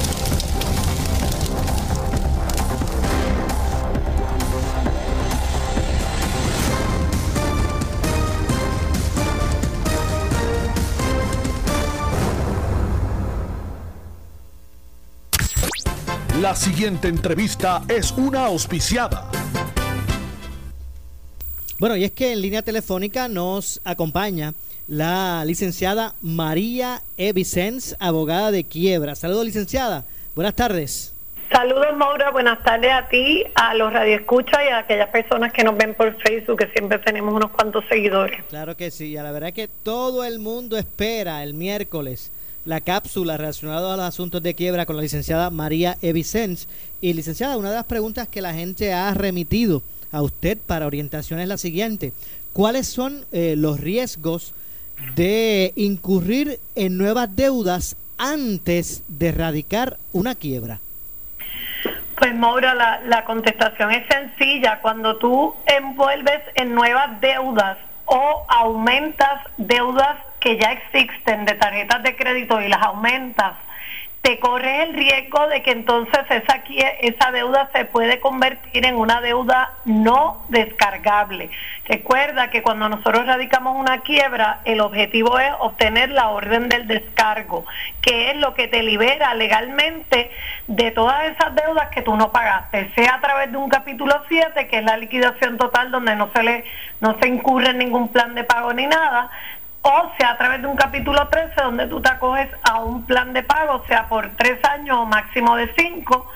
La siguiente entrevista es una auspiciada. Bueno, y es que en línea telefónica nos acompaña la licenciada María E. Vicens, abogada de quiebra. Saludos, licenciada. Buenas tardes. Saludos, Maura. Buenas tardes a ti, a los radioescuchas y a aquellas personas que nos ven por Facebook, que siempre tenemos unos cuantos seguidores. Claro que sí. Y a la verdad es que todo el mundo espera el miércoles la cápsula relacionada a los asuntos de quiebra con la licenciada María Evicens. Y licenciada, una de las preguntas que la gente ha remitido a usted para orientación es la siguiente. ¿Cuáles son eh, los riesgos de incurrir en nuevas deudas antes de erradicar una quiebra? Pues Maura, la, la contestación es sencilla. Cuando tú envuelves en nuevas deudas o aumentas deudas que ya existen de tarjetas de crédito y las aumentas te corres el riesgo de que entonces esa, esa deuda se puede convertir en una deuda no descargable. Recuerda que cuando nosotros radicamos una quiebra, el objetivo es obtener la orden del descargo, que es lo que te libera legalmente de todas esas deudas que tú no pagaste, sea a través de un capítulo 7, que es la liquidación total donde no se le no se incurre en ningún plan de pago ni nada, o sea a través de un capítulo 13 donde tú te acoges a un plan de pago, sea por tres años o máximo de cinco,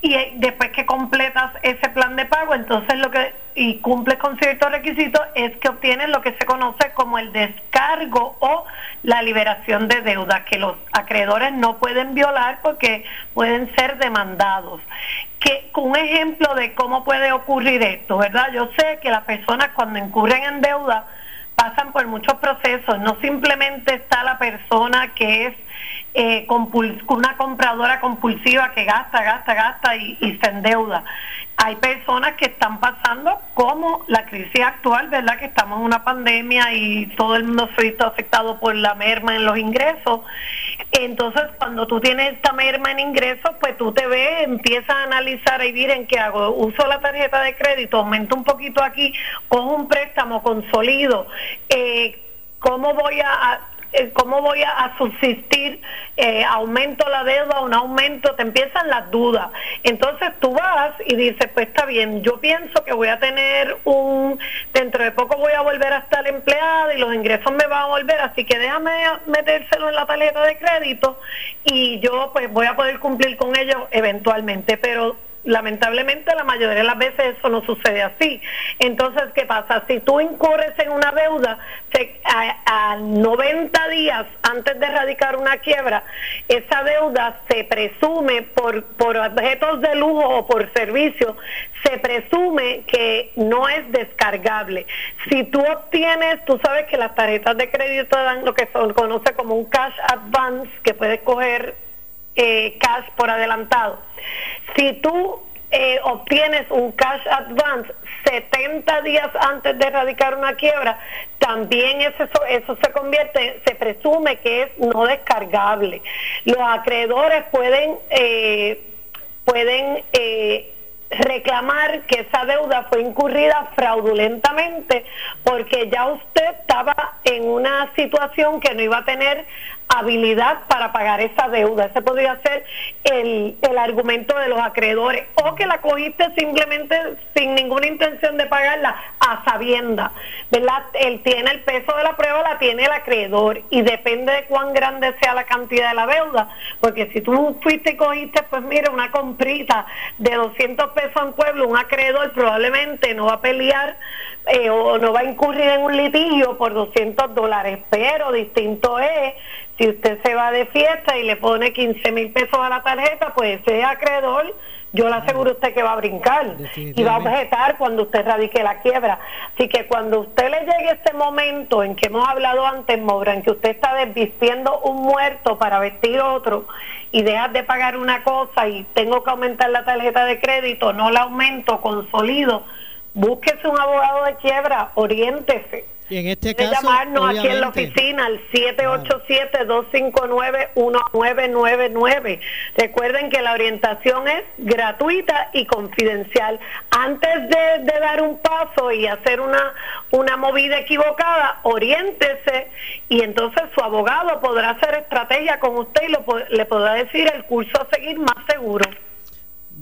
y eh, después que completas ese plan de pago, entonces lo que y cumples con ciertos requisitos es que obtienes lo que se conoce como el descargo o la liberación de deuda, que los acreedores no pueden violar porque pueden ser demandados. Que, un ejemplo de cómo puede ocurrir esto, ¿verdad? Yo sé que las personas cuando incurren en deuda, pasan por muchos procesos, no simplemente está la persona que es eh, una compradora compulsiva que gasta, gasta, gasta y, se endeuda. Hay personas que están pasando como la crisis actual, ¿verdad? Que estamos en una pandemia y todo el mundo se visto afectado por la merma en los ingresos. Entonces, cuando tú tienes esta merma en ingresos, pues tú te ves, empiezas a analizar y en qué hago. Uso la tarjeta de crédito, aumento un poquito aquí, cojo un préstamo, consolido. Eh, ¿Cómo voy a ¿cómo voy a, subsistir? Eh, ¿Aumento la deuda o no aumento? Te empiezan las dudas. Entonces tú vas y dices, pues está bien, yo pienso que voy a tener un, dentro de poco voy a volver a estar empleada y los ingresos me van a volver, así que déjame metérselo en la tarjeta de crédito y yo pues voy a poder cumplir con ellos eventualmente, pero lamentablemente la mayoría de las veces eso no sucede así. Entonces, ¿qué pasa? Si tú incurres en una deuda a, 90 días antes de erradicar una quiebra, esa deuda se presume por, por objetos de lujo o por servicio, se presume que no es descargable. Si tú obtienes, tú sabes que las tarjetas de crédito dan lo que se conoce como un cash advance, que puedes coger eh, cash por adelantado. Si tú eh, obtienes un cash advance 70 días antes de erradicar una quiebra, también eso, eso se convierte, se presume que es no descargable. Los acreedores pueden, eh, pueden eh, reclamar que esa deuda fue incurrida fraudulentamente porque ya usted estaba en una situación que no iba a tener habilidad para pagar esa deuda. Ese podría ser el, el, argumento de los acreedores. O que la cogiste simplemente sin ninguna intención de pagarla a sabienda. ¿verdad? Él tiene el peso de la prueba, la tiene el acreedor. Y depende de cuán grande sea la cantidad de la deuda. Porque si tú fuiste y cogiste, pues mira, una comprita de 200 pesos en pueblo, un acreedor probablemente no va a pelear eh, o no va a incurrir en un litigio por 200 dólares. Pero distinto es si usted se va de fiesta y le pone 15 mil pesos a la tarjeta, pues ese acreedor, yo le aseguro a usted que va a brincar y va a objetar cuando usted radique la quiebra. Así que cuando usted le llegue este momento en que hemos hablado antes, Mora, en que usted está desvistiendo un muerto para vestir otro y dejas de pagar una cosa y tengo que aumentar la tarjeta de crédito, no la aumento, consolido, búsquese un abogado de quiebra, oriéntese y en este caso, llamarnos aquí en la oficina al 787-259-1999. Recuerden que la orientación es gratuita y confidencial. Antes de, dar un paso y hacer una, una movida equivocada, oriéntese y entonces su abogado podrá hacer estrategia con usted y lo, le podrá decir el curso a seguir más seguro.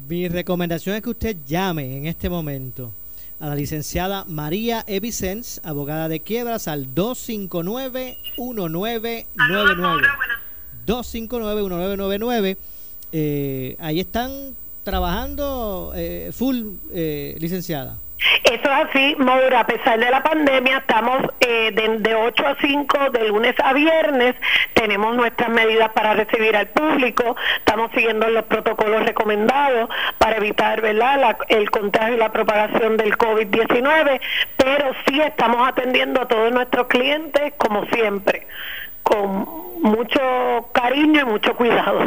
Mi recomendación es que usted llame en este momento a la licenciada María Evicens, abogada de quiebras, al 259-1999. 259-1999. Eh, ahí están trabajando eh, full, eh, licenciada. Eso es así, Maura, a pesar de la pandemia, estamos eh, de, 8 a 5, de lunes a viernes, tenemos nuestras medidas para recibir al público, estamos siguiendo los protocolos recomendados para evitar ¿verdad? el contagio y la propagación del COVID-19, pero sí estamos atendiendo a todos nuestros clientes como siempre, con mucho cariño y mucho cuidado.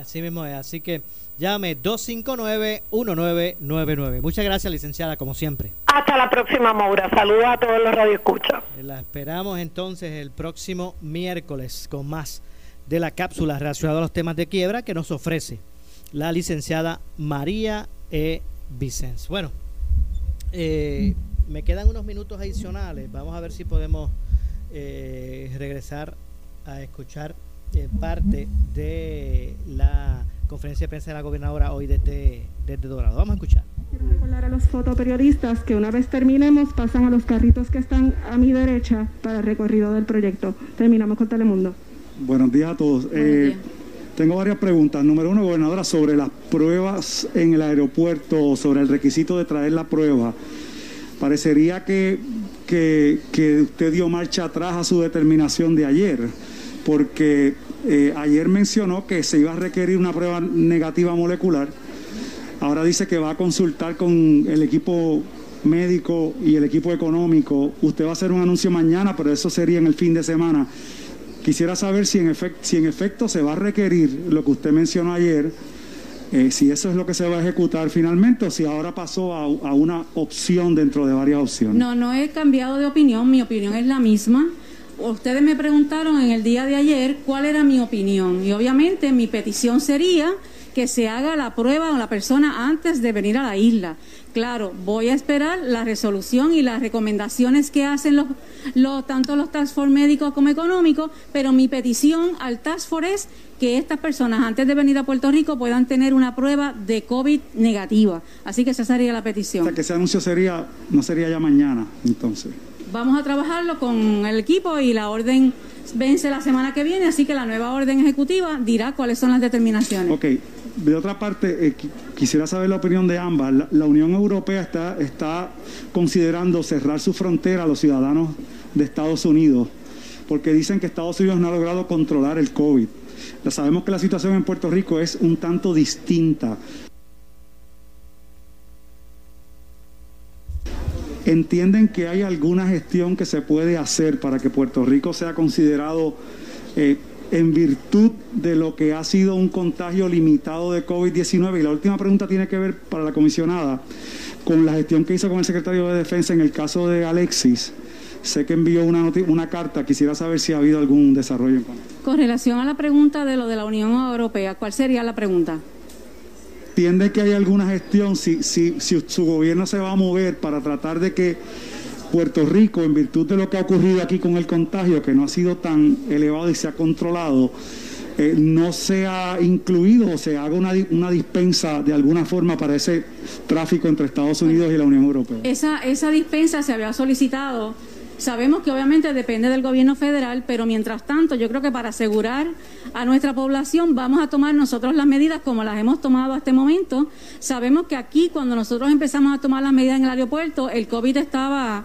Así mismo es, así que Llame 259-1999. Muchas gracias, licenciada, como siempre. Hasta la próxima, Maura. Saludos a todos los radioescuchas. La esperamos entonces el próximo miércoles con más de la cápsula relacionada a los temas de quiebra que nos ofrece la licenciada María E. Vicens. Bueno, eh, me quedan unos minutos adicionales. Vamos a ver si podemos eh, regresar a escuchar eh, parte de la conferencia de prensa de la gobernadora hoy desde, desde Dorado. Vamos a escuchar. Quiero recordar a los fotoperiodistas que una vez terminemos pasan a los carritos que están a mi derecha para el recorrido del proyecto. Terminamos con Telemundo. Buenos días a todos. Eh, tengo varias preguntas. Número uno, gobernadora, sobre las pruebas en el aeropuerto, sobre el requisito de traer la prueba. Parecería que, que, que usted dio marcha atrás a su determinación de ayer, porque eh, ayer mencionó que se iba a requerir una prueba negativa molecular. Ahora dice que va a consultar con el equipo médico y el equipo económico. Usted va a hacer un anuncio mañana, pero eso sería en el fin de semana. Quisiera saber si en, efecto, si en efecto se va a requerir lo que usted mencionó ayer, eh, si eso es lo que se va a ejecutar finalmente o si ahora pasó a una opción dentro de varias opciones. No, no he cambiado de opinión, mi opinión es la misma. Ustedes me preguntaron en el día de ayer cuál era mi opinión y obviamente mi petición sería que se haga la prueba a la persona antes de venir a la isla. Claro, voy a esperar la resolución y las recomendaciones que hacen los, los tanto los task force médicos como económicos, pero mi petición al task force es que estas personas antes de venir a Puerto Rico puedan tener una prueba de COVID negativa. Así que esa sería la petición. O que ese anuncio sería, no sería ya mañana, entonces. Vamos a trabajarlo con el equipo y la orden vence la semana que viene, así que la nueva orden ejecutiva dirá cuáles son las determinaciones. Ok, de otra parte, eh, quisiera saber la opinión de ambas. La, Unión Europea está, está considerando cerrar su frontera a los ciudadanos de Estados Unidos, porque dicen que Estados Unidos no ha logrado controlar el COVID. Sabemos que la situación en Puerto Rico es un tanto distinta. ¿Entienden que hay alguna gestión que se puede hacer para que Puerto Rico sea considerado eh, en virtud de lo que ha sido un contagio limitado de COVID-19? Y la última pregunta tiene que ver para la comisionada con la gestión que hizo con el secretario de Defensa en el caso de Alexis. Sé que envió una, una carta, quisiera saber si ha habido algún desarrollo en cuanto. Con relación a la pregunta de lo de la Unión Europea, ¿cuál sería la pregunta? ¿Entiende que hay alguna gestión, si, si, si su gobierno se va a mover para tratar de que Puerto Rico, en virtud de lo que ha ocurrido aquí con el contagio, que no ha sido tan elevado y se ha controlado, eh, no sea incluido o se haga una, una, dispensa de alguna forma para ese tráfico entre Estados Unidos y la Unión Europea? Esa, esa dispensa se había solicitado. Sabemos que obviamente depende del gobierno federal, pero mientras tanto yo creo que para asegurar a nuestra población vamos a tomar nosotros las medidas como las hemos tomado hasta este momento. Sabemos que aquí cuando nosotros empezamos a tomar las medidas en el aeropuerto, el COVID estaba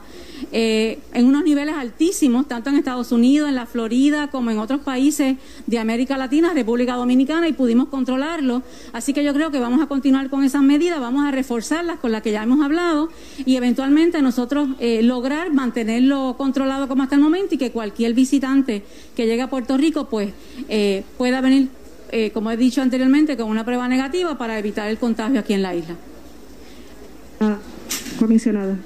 eh, en unos niveles altísimos, tanto en Estados Unidos, en la Florida, como en otros países de América Latina, República Dominicana, y pudimos controlarlo. Así que yo creo que vamos a continuar con esas medidas, vamos a reforzarlas con las que ya hemos hablado y eventualmente nosotros eh, lograr mantenerlo controlado como hasta el momento y que cualquier visitante que llegue a Puerto Rico pues eh, pueda venir, eh, como he dicho anteriormente, con una prueba negativa para evitar el contagio aquí en la isla. Ah, comisionada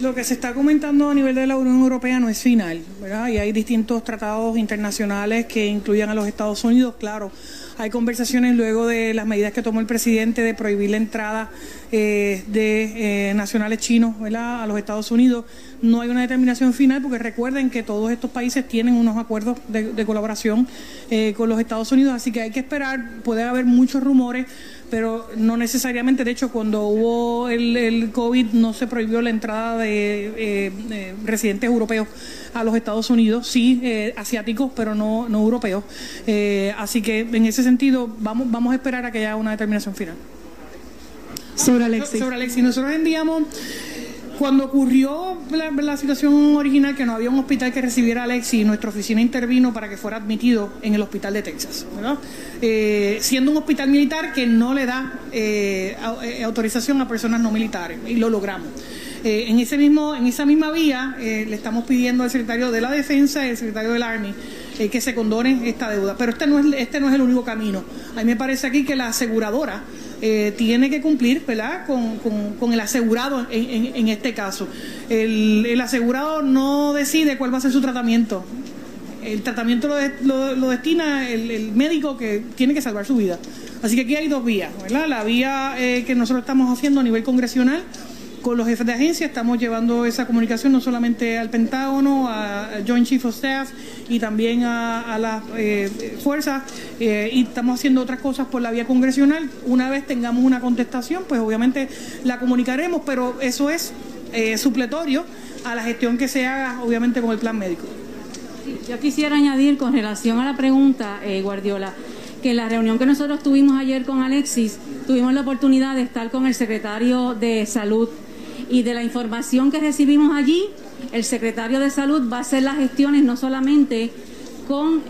lo que se está comentando a nivel de la Unión Europea no es final, ¿verdad? Y hay distintos tratados internacionales que incluyan a los Estados Unidos, claro. Hay conversaciones luego de las medidas que tomó el presidente de prohibir la entrada eh, de eh, nacionales chinos ¿verdad? a los Estados Unidos. No hay una determinación final porque recuerden que todos estos países tienen unos acuerdos de, colaboración eh, con los Estados Unidos, así que hay que esperar, puede haber muchos rumores pero no necesariamente. De hecho, cuando hubo el, el COVID no se prohibió la entrada de, eh, de residentes europeos a los Estados Unidos, sí eh, asiáticos, pero no, no europeos. Eh, así que en ese sentido vamos, vamos a esperar a que haya una determinación final. Sobre Alexis. Sobre Alexis. Nosotros enviamos cuando ocurrió la, situación original, que no había un hospital que recibiera a Alexis, nuestra oficina intervino para que fuera admitido en el hospital de Texas, eh, siendo un hospital militar que no le da eh, autorización a personas no militares, y lo logramos. Eh, en, ese mismo, en esa misma vía le estamos pidiendo al secretario de la Defensa y al secretario del Army que se condone esta deuda. Pero este no, es, este no es el único camino. A mí me parece aquí que la aseguradora eh, tiene que cumplir ¿verdad? Con, con, con el asegurado en, en, este caso. El, el, asegurado no decide cuál va a ser su tratamiento. el tratamiento lo, lo, destina el, médico que tiene que salvar su vida. Así que aquí hay dos vías, ¿verdad? La vía eh, que nosotros estamos haciendo a nivel congresional, con los jefes de agencia estamos llevando esa comunicación no solamente al Pentágono, a Joint Chief of Staff y también a, las eh, fuerzas eh, y estamos haciendo otras cosas por la vía congresional. Una vez tengamos una contestación, pues obviamente la comunicaremos, pero eso es eh, supletorio a la gestión que se haga obviamente con el plan médico. yo quisiera añadir con relación a la pregunta, Guardiola, que en la reunión que nosotros tuvimos ayer con Alexis, tuvimos la oportunidad de estar con el secretario de Salud y de la información que recibimos allí, el secretario de Salud va a hacer las gestiones no solamente con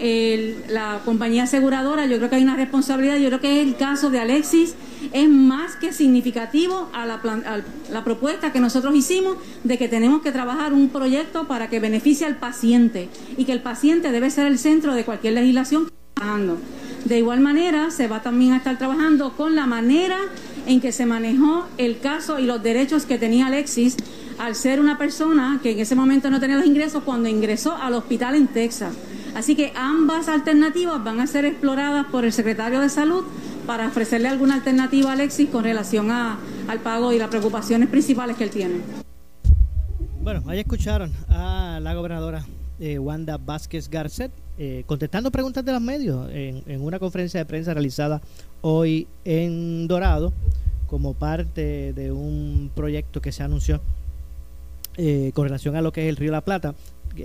la compañía aseguradora, yo creo que hay una responsabilidad, yo creo que el caso de Alexis es más que significativo a la, a la propuesta que nosotros hicimos de que tenemos que trabajar un proyecto para que beneficie al paciente y que el paciente debe ser el centro de cualquier legislación De igual manera, se va también a estar trabajando con la manera en que se manejó el caso y los derechos que tenía Alexis al ser una persona que en ese momento no tenía los ingresos cuando ingresó al hospital en Texas. Así que ambas alternativas van a ser exploradas por el secretario de Salud para ofrecerle alguna alternativa a Alexis con relación a, al pago y las preocupaciones principales que él tiene. Bueno, ahí escucharon a la gobernadora eh, Wanda Vázquez Garcet eh, contestando preguntas de los medios en, una conferencia de prensa realizada hoy en Dorado como parte de un proyecto que se anunció eh, con relación a lo que es el Río La Plata.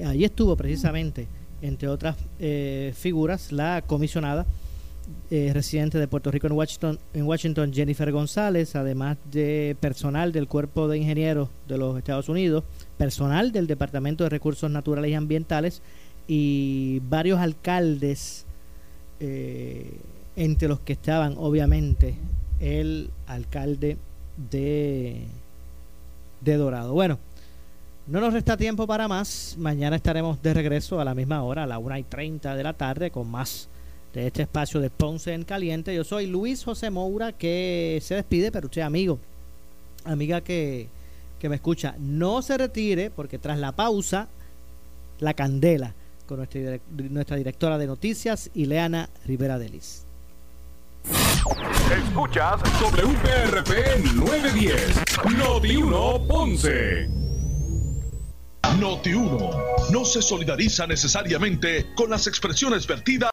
Allí estuvo precisamente, entre otras eh, figuras, la comisionada residente de Puerto Rico en Washington, en Washington, Jennifer González, además de personal del Cuerpo de Ingenieros de los Estados Unidos, personal del Departamento de Recursos Naturales y Ambientales, y varios alcaldes, eh, entre los que estaban obviamente el alcalde de, de Dorado. Bueno, no nos resta tiempo para más. Mañana estaremos de regreso a la misma hora, a la 1 y 30 de la tarde, con más de este espacio de Ponce en Caliente. Yo soy Luis José Moura, que se despide, pero usted, amigo, amiga que, que me escucha, no se retire, porque tras la pausa, la candela con nuestra, nuestra directora de noticias, Ileana Rivera Delis. Escuchas WPRP 910, Noti 1 Ponce. Noti 1 no se solidariza necesariamente con las expresiones vertidas